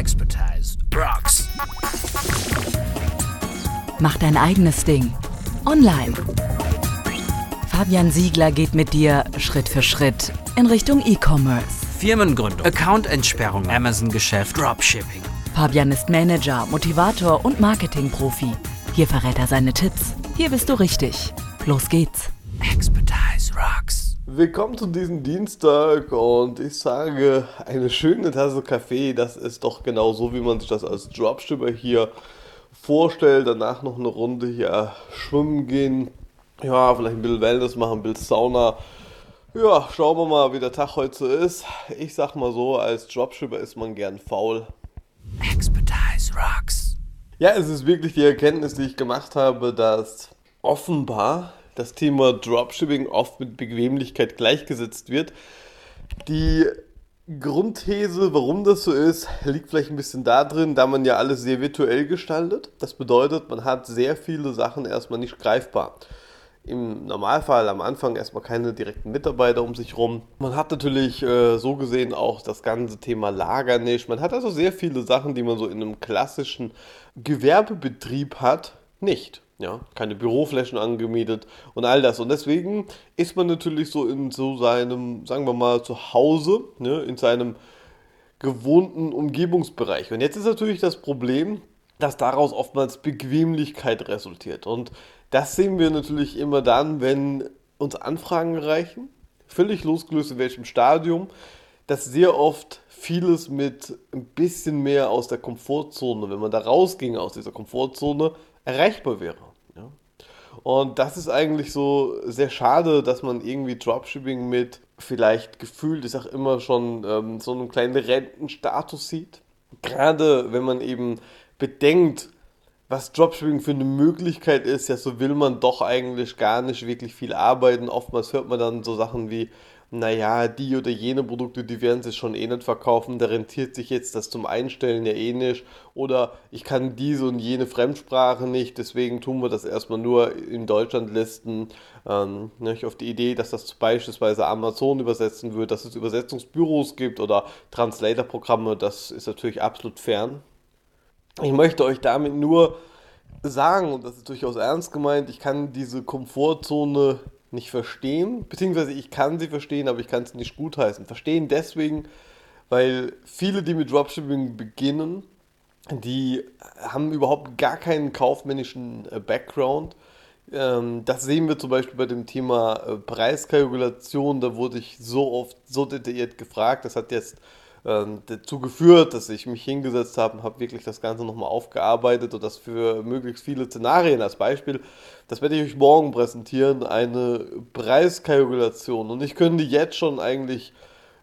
Expertise rocks. Mach dein eigenes Ding. Online. Fabian Siegler geht mit dir Schritt für Schritt in Richtung E-Commerce. Firmengründung, Accountentsperrung, Amazon-Geschäft, Dropshipping. Fabian ist Manager, Motivator und Marketingprofi. Hier verrät er seine Tipps. Hier bist du richtig. Los geht's. Willkommen zu diesem Dienstag und ich sage, eine schöne Tasse Kaffee, das ist doch genau so, wie man sich das als Dropshipper hier vorstellt. Danach noch eine Runde hier schwimmen gehen, ja, vielleicht ein bisschen Wellness machen, ein bisschen Sauna. Ja, schauen wir mal, wie der Tag heute so ist. Ich sag mal so, als Dropshipper ist man gern faul. Expertise rocks. Ja, es ist wirklich die Erkenntnis, die ich gemacht habe, dass offenbar das Thema Dropshipping oft mit Bequemlichkeit gleichgesetzt wird. Die Grundthese, warum das so ist, liegt vielleicht ein bisschen da drin, da man ja alles sehr virtuell gestaltet. Das bedeutet, man hat sehr viele Sachen erstmal nicht greifbar. Im Normalfall am Anfang erstmal keine direkten Mitarbeiter um sich rum. Man hat natürlich äh, so gesehen auch das ganze Thema Lager nicht. Man hat also sehr viele Sachen, die man so in einem klassischen Gewerbebetrieb hat, nicht. Ja, keine Büroflächen angemietet und all das. Und deswegen ist man natürlich so in so seinem, sagen wir mal, Zuhause, ne, in seinem gewohnten Umgebungsbereich. Und jetzt ist natürlich das Problem, dass daraus oftmals Bequemlichkeit resultiert. Und das sehen wir natürlich immer dann, wenn uns Anfragen reichen, völlig losgelöst in welchem Stadium, dass sehr oft vieles mit ein bisschen mehr aus der Komfortzone, wenn man da rausging aus dieser Komfortzone, erreichbar wäre. Und das ist eigentlich so sehr schade, dass man irgendwie Dropshipping mit vielleicht gefühlt, ich sag immer schon, ähm, so einem kleinen Rentenstatus sieht. Gerade wenn man eben bedenkt, was Dropshipping für eine Möglichkeit ist, ja, so will man doch eigentlich gar nicht wirklich viel arbeiten. Oftmals hört man dann so Sachen wie, naja, die oder jene Produkte, die werden sich schon eh nicht verkaufen, da rentiert sich jetzt das zum Einstellen ja eh nicht. Oder ich kann diese und jene Fremdsprache nicht, deswegen tun wir das erstmal nur in Deutschland listen. Ähm, ne, auf die Idee, dass das beispielsweise Amazon übersetzen wird, dass es Übersetzungsbüros gibt oder Translator-Programme, das ist natürlich absolut fern. Ich möchte euch damit nur sagen, und das ist durchaus ernst gemeint, ich kann diese Komfortzone nicht verstehen, beziehungsweise ich kann sie verstehen, aber ich kann es nicht gutheißen. Verstehen deswegen, weil viele, die mit Dropshipping beginnen, die haben überhaupt gar keinen kaufmännischen äh, Background. Ähm, das sehen wir zum Beispiel bei dem Thema äh, Preiskalkulation. Da wurde ich so oft so detailliert gefragt. Das hat jetzt dazu geführt, dass ich mich hingesetzt habe und habe wirklich das Ganze nochmal aufgearbeitet und das für möglichst viele Szenarien als Beispiel. Das werde ich euch morgen präsentieren, eine Preiskalkulation. Und ich könnte jetzt schon eigentlich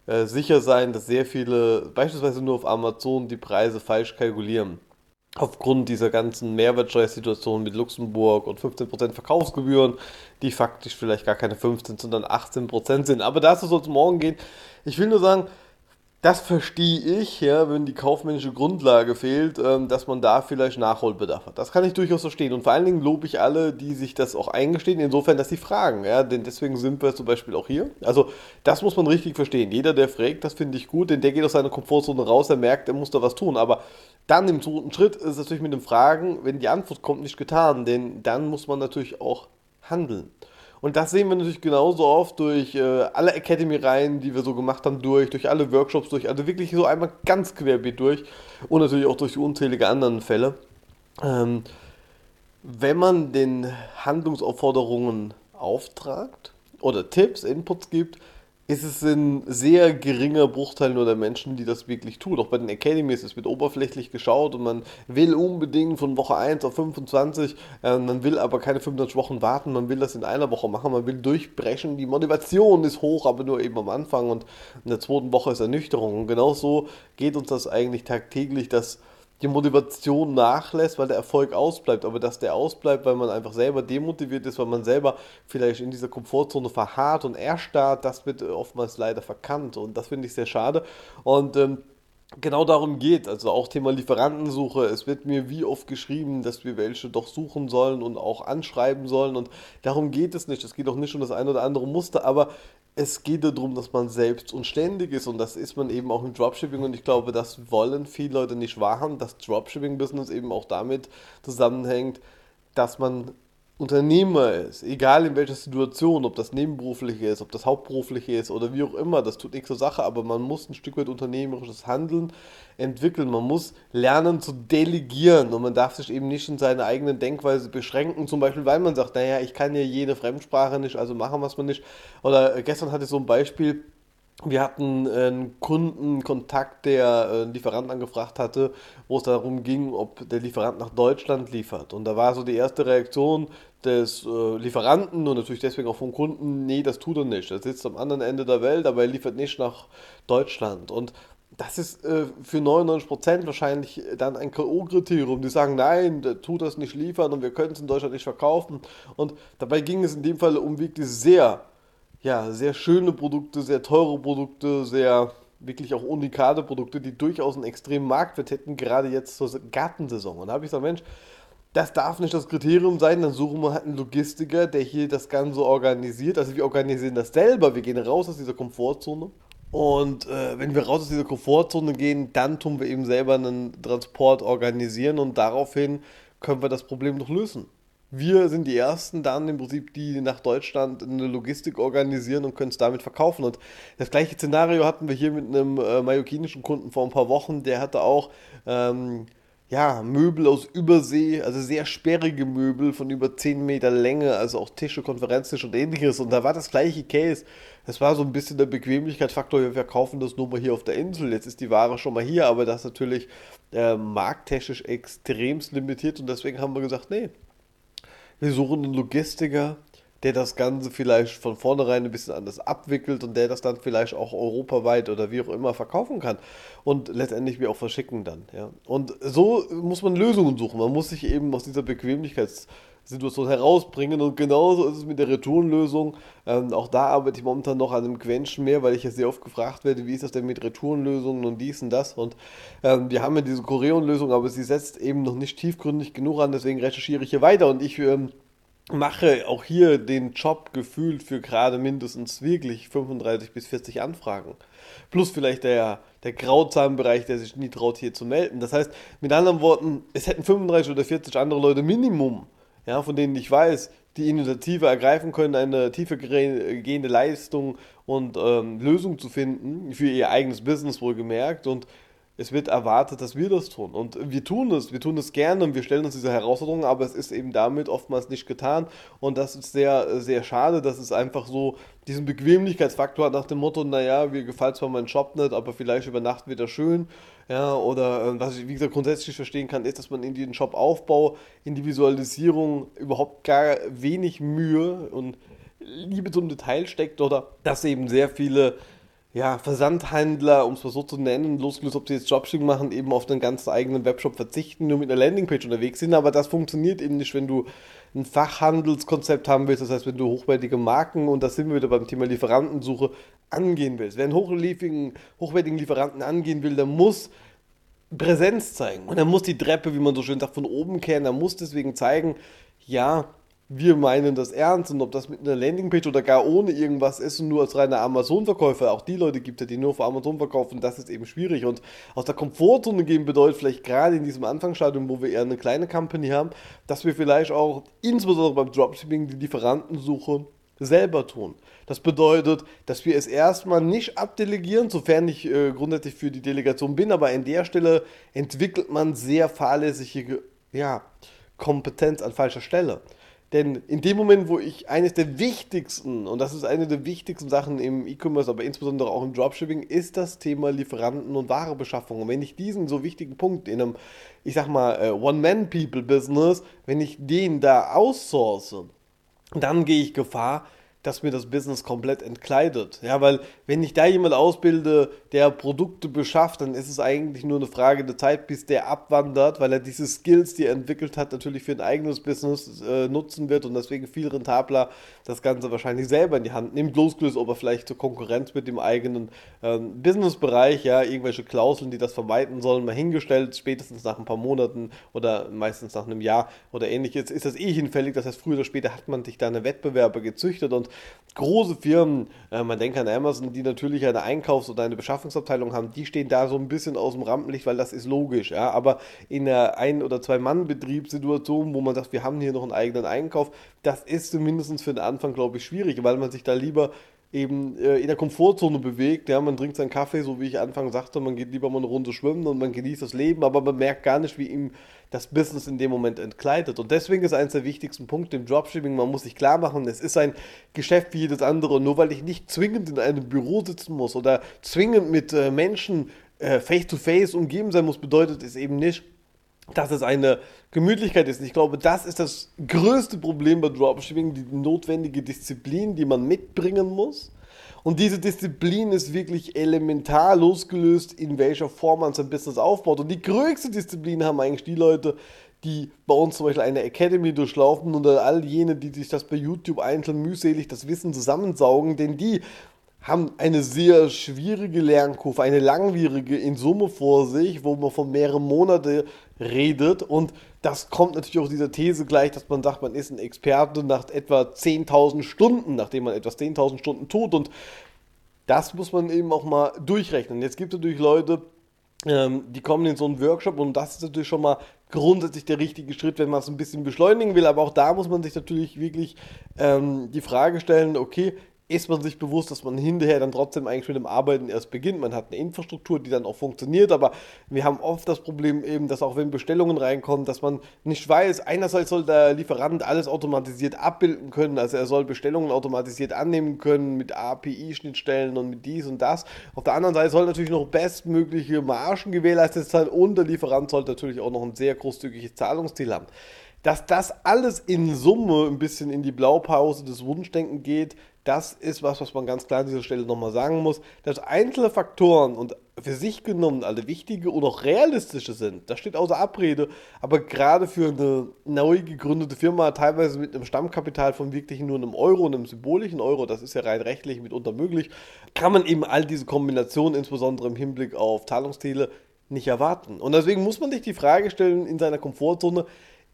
äh, sicher sein, dass sehr viele, beispielsweise nur auf Amazon, die Preise falsch kalkulieren. Aufgrund dieser ganzen Mehrwertsteuersituation mit Luxemburg und 15% Verkaufsgebühren, die faktisch vielleicht gar keine 15, sondern 18% sind. Aber dazu soll es morgen gehen. Ich will nur sagen, das verstehe ich, ja, wenn die kaufmännische Grundlage fehlt, ähm, dass man da vielleicht Nachholbedarf hat. Das kann ich durchaus verstehen. Und vor allen Dingen lobe ich alle, die sich das auch eingestehen, insofern, dass sie fragen. Ja, denn deswegen sind wir zum Beispiel auch hier. Also, das muss man richtig verstehen. Jeder, der fragt, das finde ich gut, denn der geht aus seiner Komfortzone raus, er merkt, er muss da was tun. Aber dann im zweiten Schritt ist es natürlich mit den Fragen, wenn die Antwort kommt, nicht getan. Denn dann muss man natürlich auch handeln. Und das sehen wir natürlich genauso oft durch äh, alle Academy-Reihen, die wir so gemacht haben, durch, durch alle Workshops, durch, also wirklich so einmal ganz querbeet durch und natürlich auch durch unzählige anderen Fälle. Ähm, wenn man den Handlungsaufforderungen auftragt oder Tipps, Inputs gibt, ist es ein sehr geringer Bruchteil nur der Menschen, die das wirklich tun. Auch bei den Academies, es wird oberflächlich geschaut und man will unbedingt von Woche 1 auf 25, äh, man will aber keine 25 Wochen warten, man will das in einer Woche machen, man will durchbrechen. Die Motivation ist hoch, aber nur eben am Anfang und in der zweiten Woche ist Ernüchterung. Und genau so geht uns das eigentlich tagtäglich, dass die Motivation nachlässt, weil der Erfolg ausbleibt, aber dass der ausbleibt, weil man einfach selber demotiviert ist, weil man selber vielleicht in dieser Komfortzone verharrt und erstarrt, das wird oftmals leider verkannt. Und das finde ich sehr schade. Und ähm, genau darum geht, also auch Thema Lieferantensuche, es wird mir wie oft geschrieben, dass wir welche doch suchen sollen und auch anschreiben sollen. Und darum geht es nicht, es geht auch nicht um das ein oder andere Muster, aber es geht darum, dass man selbst und ständig ist und das ist man eben auch im Dropshipping und ich glaube, das wollen viele Leute nicht wahrhaben, dass Dropshipping-Business eben auch damit zusammenhängt, dass man Unternehmer ist, egal in welcher Situation, ob das nebenberuflich ist, ob das hauptberuflich ist oder wie auch immer, das tut nichts zur Sache, aber man muss ein Stück weit unternehmerisches Handeln entwickeln, man muss lernen zu delegieren und man darf sich eben nicht in seine eigene Denkweise beschränken, zum Beispiel, weil man sagt, naja, ich kann ja jede Fremdsprache nicht, also machen wir es mal nicht. Oder gestern hatte ich so ein Beispiel, wir hatten einen Kundenkontakt, der einen Lieferanten angefragt hatte, wo es darum ging, ob der Lieferant nach Deutschland liefert. Und da war so die erste Reaktion des äh, Lieferanten und natürlich deswegen auch vom Kunden, nee, das tut er nicht. Er sitzt am anderen Ende der Welt, aber er liefert nicht nach Deutschland. Und das ist äh, für 99% wahrscheinlich dann ein K.O.-Kriterium. Die sagen, nein, der tut das nicht liefern und wir können es in Deutschland nicht verkaufen. Und dabei ging es in dem Fall um wirklich sehr ja, sehr schöne Produkte, sehr teure Produkte, sehr wirklich auch unikate Produkte, die durchaus einen extremen Marktwert hätten, gerade jetzt zur Gartensaison. Und da habe ich gesagt, Mensch, das darf nicht das Kriterium sein, dann suchen wir halt einen Logistiker, der hier das Ganze organisiert. Also wir organisieren das selber, wir gehen raus aus dieser Komfortzone. Und äh, wenn wir raus aus dieser Komfortzone gehen, dann tun wir eben selber einen Transport organisieren und daraufhin können wir das Problem noch lösen wir sind die Ersten dann im Prinzip, die nach Deutschland eine Logistik organisieren und können es damit verkaufen. Und das gleiche Szenario hatten wir hier mit einem äh, mallorquinischen Kunden vor ein paar Wochen. Der hatte auch ähm, ja, Möbel aus Übersee, also sehr sperrige Möbel von über 10 Meter Länge, also auch Tische, Konferenztische und ähnliches. Und da war das gleiche Case. Es war so ein bisschen der Bequemlichkeitsfaktor, wir verkaufen das nur mal hier auf der Insel. Jetzt ist die Ware schon mal hier, aber das ist natürlich äh, markttechnisch extremst limitiert und deswegen haben wir gesagt, nee, wir suchen einen Logistiker, der das Ganze vielleicht von vornherein ein bisschen anders abwickelt und der das dann vielleicht auch europaweit oder wie auch immer verkaufen kann und letztendlich wir auch verschicken dann. Ja. Und so muss man Lösungen suchen. Man muss sich eben aus dieser Bequemlichkeitssituation herausbringen und genauso ist es mit der Retourenlösung. Ähm, auch da arbeite ich momentan noch an einem Quenchen mehr, weil ich ja sehr oft gefragt werde, wie ist das denn mit Retourenlösungen und dies und das. Und ähm, wir haben ja diese Koreon-Lösung, aber sie setzt eben noch nicht tiefgründig genug an, deswegen recherchiere ich hier weiter und ich ähm, mache auch hier den Job gefühlt für gerade mindestens wirklich 35 bis 40 Anfragen. Plus vielleicht der, der Grauzahlenbereich, der sich nie traut, hier zu melden. Das heißt, mit anderen Worten, es hätten 35 oder 40 andere Leute Minimum, ja, von denen ich weiß, die Initiative ergreifen können, eine tiefer gehende Leistung und ähm, Lösung zu finden, für ihr eigenes Business wohlgemerkt. Und es wird erwartet, dass wir das tun. Und wir tun es, wir tun es gerne und wir stellen uns diese Herausforderungen, aber es ist eben damit oftmals nicht getan. Und das ist sehr, sehr schade, dass es einfach so diesen Bequemlichkeitsfaktor hat nach dem Motto, naja, mir gefällt zwar mein Job nicht, aber vielleicht über Nacht wieder schön. Ja, oder äh, was ich, wie gesagt, grundsätzlich verstehen kann, ist, dass man in den Jobaufbau, in die Visualisierung überhaupt gar wenig Mühe und Liebe zum Detail steckt oder dass eben sehr viele ja, Versandhändler, um es mal so zu nennen, losgelöst, ob sie jetzt Dropshipping machen, eben auf den ganzen eigenen Webshop verzichten, nur mit einer Landingpage unterwegs sind. Aber das funktioniert eben nicht, wenn du ein Fachhandelskonzept haben willst. Das heißt, wenn du hochwertige Marken, und da sind wir wieder beim Thema Lieferantensuche, angehen willst. Wer einen hochwertigen, Lieferanten angehen will, der muss Präsenz zeigen. Und er muss die Treppe, wie man so schön sagt, von oben kehren. Er muss deswegen zeigen, ja, wir meinen das ernst und ob das mit einer Landingpage oder gar ohne irgendwas ist und nur als reiner Amazon-Verkäufer, auch die Leute gibt es die nur für Amazon verkaufen, das ist eben schwierig und aus der Komfortzone gehen bedeutet vielleicht gerade in diesem Anfangsstadium, wo wir eher eine kleine Company haben, dass wir vielleicht auch insbesondere beim Dropshipping die Lieferantensuche selber tun. Das bedeutet, dass wir es erstmal nicht abdelegieren, sofern ich äh, grundsätzlich für die Delegation bin, aber an der Stelle entwickelt man sehr fahrlässige ja, Kompetenz an falscher Stelle. Denn in dem Moment, wo ich eines der wichtigsten, und das ist eine der wichtigsten Sachen im E-Commerce, aber insbesondere auch im Dropshipping, ist das Thema Lieferanten und Warebeschaffung. Und wenn ich diesen so wichtigen Punkt in einem, ich sag mal, äh, One-Man-People-Business, wenn ich den da outsource, dann gehe ich Gefahr, dass mir das Business komplett entkleidet. Ja, weil wenn ich da jemand ausbilde, der Produkte beschafft, dann ist es eigentlich nur eine Frage der Zeit, bis der abwandert, weil er diese Skills, die er entwickelt hat, natürlich für ein eigenes Business äh, nutzen wird und deswegen viel rentabler das Ganze wahrscheinlich selber in die Hand nimmt, losgelöst, ob er vielleicht zur Konkurrenz mit dem eigenen ähm, Businessbereich, ja, irgendwelche Klauseln, die das vermeiden sollen, mal hingestellt, spätestens nach ein paar Monaten oder meistens nach einem Jahr oder ähnliches, ist das eh hinfällig. Das heißt, früher oder später hat man sich da eine Wettbewerber gezüchtet und Große Firmen, äh, man denkt an Amazon, die natürlich eine Einkaufs- oder eine Beschaffungsabteilung haben, die stehen da so ein bisschen aus dem Rampenlicht, weil das ist logisch. Ja? Aber in einer Ein- oder Zwei-Mann-Betriebssituation, wo man sagt, wir haben hier noch einen eigenen Einkauf, das ist zumindest für den Anfang, glaube ich, schwierig, weil man sich da lieber eben äh, in der Komfortzone bewegt. Ja, man trinkt seinen Kaffee, so wie ich Anfang sagte, man geht lieber mal eine Runde schwimmen und man genießt das Leben, aber man merkt gar nicht, wie ihm das Business in dem Moment entkleidet. Und deswegen ist eines der wichtigsten Punkte im Dropshipping, man muss sich klar machen, es ist ein Geschäft wie jedes andere. Nur weil ich nicht zwingend in einem Büro sitzen muss oder zwingend mit äh, Menschen face to face umgeben sein muss, bedeutet es eben nicht, dass es eine Gemütlichkeit ist. Und ich glaube, das ist das größte Problem bei Dropshipping, die notwendige Disziplin, die man mitbringen muss. Und diese Disziplin ist wirklich elementar losgelöst, in welcher Form man sein Business aufbaut. Und die größte Disziplin haben eigentlich die Leute, die bei uns zum Beispiel eine Academy durchlaufen oder all jene, die sich das bei YouTube einzeln mühselig das Wissen zusammensaugen, denn die haben eine sehr schwierige Lernkurve, eine langwierige in Summe vor sich, wo man von mehreren Monaten redet. Und das kommt natürlich auch dieser These gleich, dass man sagt, man ist ein Experte nach etwa 10.000 Stunden, nachdem man etwas 10.000 Stunden tut. Und das muss man eben auch mal durchrechnen. Jetzt gibt es natürlich Leute, ähm, die kommen in so einen Workshop und das ist natürlich schon mal grundsätzlich der richtige Schritt, wenn man es ein bisschen beschleunigen will. Aber auch da muss man sich natürlich wirklich ähm, die Frage stellen, okay, ist man sich bewusst, dass man hinterher dann trotzdem eigentlich mit dem Arbeiten erst beginnt. Man hat eine Infrastruktur, die dann auch funktioniert, aber wir haben oft das Problem eben, dass auch wenn Bestellungen reinkommen, dass man nicht weiß, einerseits soll der Lieferant alles automatisiert abbilden können, also er soll Bestellungen automatisiert annehmen können mit API-Schnittstellen und mit dies und das. Auf der anderen Seite soll natürlich noch bestmögliche Margen gewährleistet sein und der Lieferant sollte natürlich auch noch ein sehr großzügiges Zahlungsziel haben dass das alles in Summe ein bisschen in die Blaupause des Wunschdenken geht, das ist was, was man ganz klar an dieser Stelle nochmal sagen muss, dass einzelne Faktoren und für sich genommen alle wichtige und auch realistische sind. Das steht außer Abrede, aber gerade für eine neu gegründete Firma, teilweise mit einem Stammkapital von wirklich nur einem Euro, einem symbolischen Euro, das ist ja rein rechtlich mitunter möglich, kann man eben all diese Kombinationen, insbesondere im Hinblick auf Zahlungsziele, nicht erwarten. Und deswegen muss man sich die Frage stellen in seiner Komfortzone,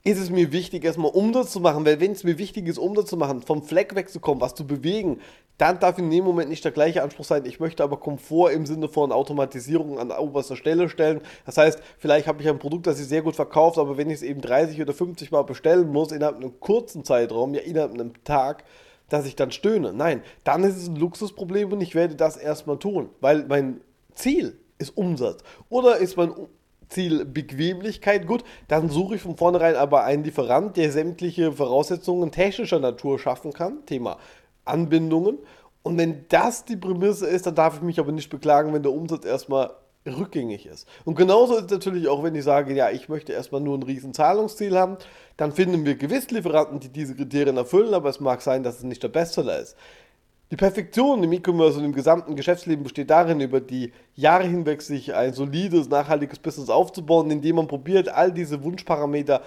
ist es mir wichtig, erstmal Umsatz zu machen, weil wenn es mir wichtig ist, Umsatz zu machen, vom Fleck wegzukommen, was zu bewegen, dann darf in dem Moment nicht der gleiche Anspruch sein. Ich möchte aber Komfort im Sinne von Automatisierung an oberster Stelle stellen. Das heißt, vielleicht habe ich ein Produkt, das sich sehr gut verkauft, aber wenn ich es eben 30 oder 50 Mal bestellen muss, innerhalb einem kurzen Zeitraum, ja innerhalb einem Tag, dass ich dann stöhne. Nein, dann ist es ein Luxusproblem und ich werde das erstmal tun, weil mein Ziel ist Umsatz. Oder ist mein Ziel Bequemlichkeit. Gut, dann suche ich von vornherein aber einen Lieferant, der sämtliche Voraussetzungen technischer Natur schaffen kann. Thema Anbindungen. Und wenn das die Prämisse ist, dann darf ich mich aber nicht beklagen, wenn der Umsatz erstmal rückgängig ist. Und genauso ist es natürlich auch, wenn ich sage, ja, ich möchte erstmal nur ein riesen Zahlungsziel haben, dann finden wir gewiss Lieferanten, die diese Kriterien erfüllen, aber es mag sein, dass es nicht der Bestseller ist. Die Perfektion im E-Commerce und im gesamten Geschäftsleben besteht darin, über die Jahre hinweg sich ein solides, nachhaltiges Business aufzubauen, indem man probiert, all diese Wunschparameter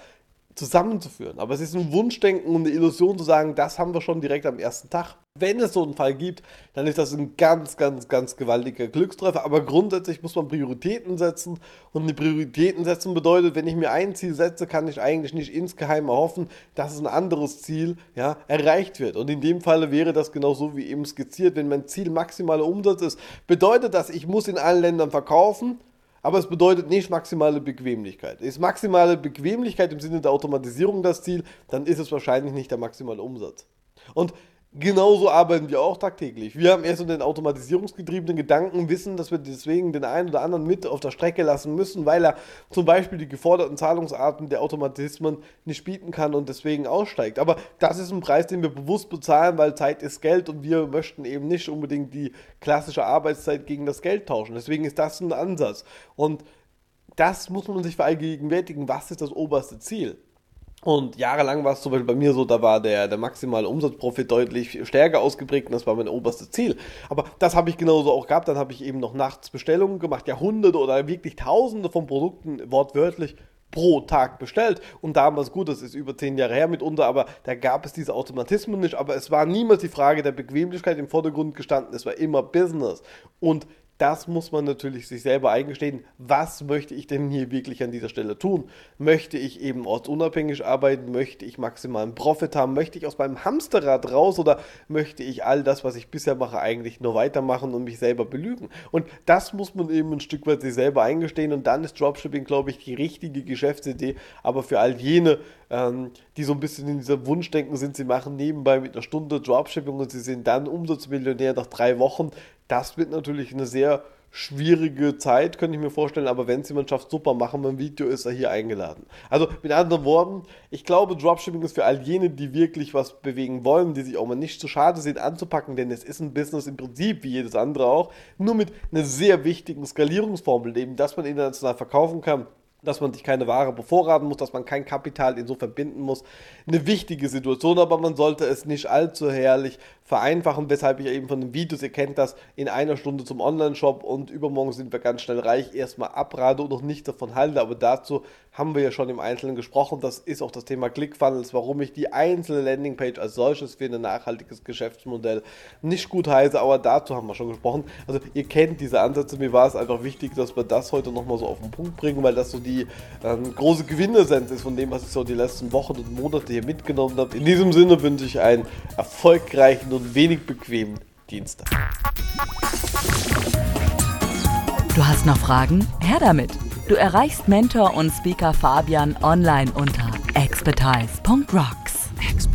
zusammenzuführen. Aber es ist ein Wunschdenken und eine Illusion zu sagen, das haben wir schon direkt am ersten Tag. Wenn es so einen Fall gibt, dann ist das ein ganz, ganz, ganz gewaltiger Glückstreffer. Aber grundsätzlich muss man Prioritäten setzen. Und die Prioritäten setzen bedeutet, wenn ich mir ein Ziel setze, kann ich eigentlich nicht insgeheim erhoffen, dass ein anderes Ziel ja, erreicht wird. Und in dem Falle wäre das genauso wie eben skizziert. Wenn mein Ziel maximaler Umsatz ist, bedeutet das, ich muss in allen Ländern verkaufen aber es bedeutet nicht maximale Bequemlichkeit. Ist maximale Bequemlichkeit im Sinne der Automatisierung das Ziel, dann ist es wahrscheinlich nicht der maximale Umsatz. Und Genauso arbeiten wir auch tagtäglich. Wir haben erst so den automatisierungsgetriebenen Gedanken, wissen, dass wir deswegen den einen oder anderen mit auf der Strecke lassen müssen, weil er zum Beispiel die geforderten Zahlungsarten der Automatismen nicht bieten kann und deswegen aussteigt. Aber das ist ein Preis, den wir bewusst bezahlen, weil Zeit ist Geld und wir möchten eben nicht unbedingt die klassische Arbeitszeit gegen das Geld tauschen. Deswegen ist das ein Ansatz. Und das muss man sich vergegenwärtigen, was ist das oberste Ziel? Und jahrelang war es zum Beispiel bei mir so, da war der, der maximale Umsatzprofit deutlich stärker ausgeprägt und das war mein oberstes Ziel. Aber das habe ich genauso auch gehabt. Dann habe ich eben noch nachts Bestellungen gemacht, ja hunderte oder wirklich tausende von Produkten wortwörtlich pro Tag bestellt. Und damals, gut, das ist über zehn Jahre her mitunter, aber da gab es diese Automatismen nicht. Aber es war niemals die Frage der Bequemlichkeit im Vordergrund gestanden. Es war immer Business. Und das muss man natürlich sich selber eingestehen. Was möchte ich denn hier wirklich an dieser Stelle tun? Möchte ich eben ortsunabhängig arbeiten? Möchte ich maximalen Profit haben? Möchte ich aus meinem Hamsterrad raus oder möchte ich all das, was ich bisher mache, eigentlich nur weitermachen und mich selber belügen? Und das muss man eben ein Stück weit sich selber eingestehen und dann ist Dropshipping, glaube ich, die richtige Geschäftsidee. Aber für all jene, ähm, die so ein bisschen in dieser Wunschdenken sind, sie machen nebenbei mit einer Stunde Dropshipping und sie sind dann Umsatzmillionär nach drei Wochen, das wird natürlich eine sehr schwierige Zeit, könnte ich mir vorstellen, aber wenn es jemand schafft, super, machen wir ein Video, ist er hier eingeladen. Also mit anderen Worten, ich glaube, Dropshipping ist für all jene, die wirklich was bewegen wollen, die sich auch mal nicht zu schade sind anzupacken, denn es ist ein Business im Prinzip wie jedes andere auch, nur mit einer sehr wichtigen Skalierungsformel, eben, dass man international verkaufen kann dass man sich keine Ware bevorraten muss, dass man kein Kapital insofern binden muss. Eine wichtige Situation, aber man sollte es nicht allzu herrlich vereinfachen, weshalb ich eben von den Videos, ihr kennt das, in einer Stunde zum Online-Shop und übermorgen sind wir ganz schnell reich, erstmal abrate und noch nicht davon halte, aber dazu haben wir ja schon im Einzelnen gesprochen, das ist auch das Thema ClickFunnels, warum ich die einzelne Landingpage als solches für ein nachhaltiges Geschäftsmodell nicht gut heiße, aber dazu haben wir schon gesprochen. Also ihr kennt diese Ansätze, mir war es einfach wichtig, dass wir das heute nochmal so auf den Punkt bringen, weil das so die ähm, große Gewinnessenz ist von dem, was ich so die letzten Wochen und Monate hier mitgenommen habe. In diesem Sinne wünsche ich einen erfolgreichen und wenig bequemen Dienstag. Du hast noch Fragen? Her damit! Du erreichst Mentor und Speaker Fabian online unter expertise.rocks. Expertise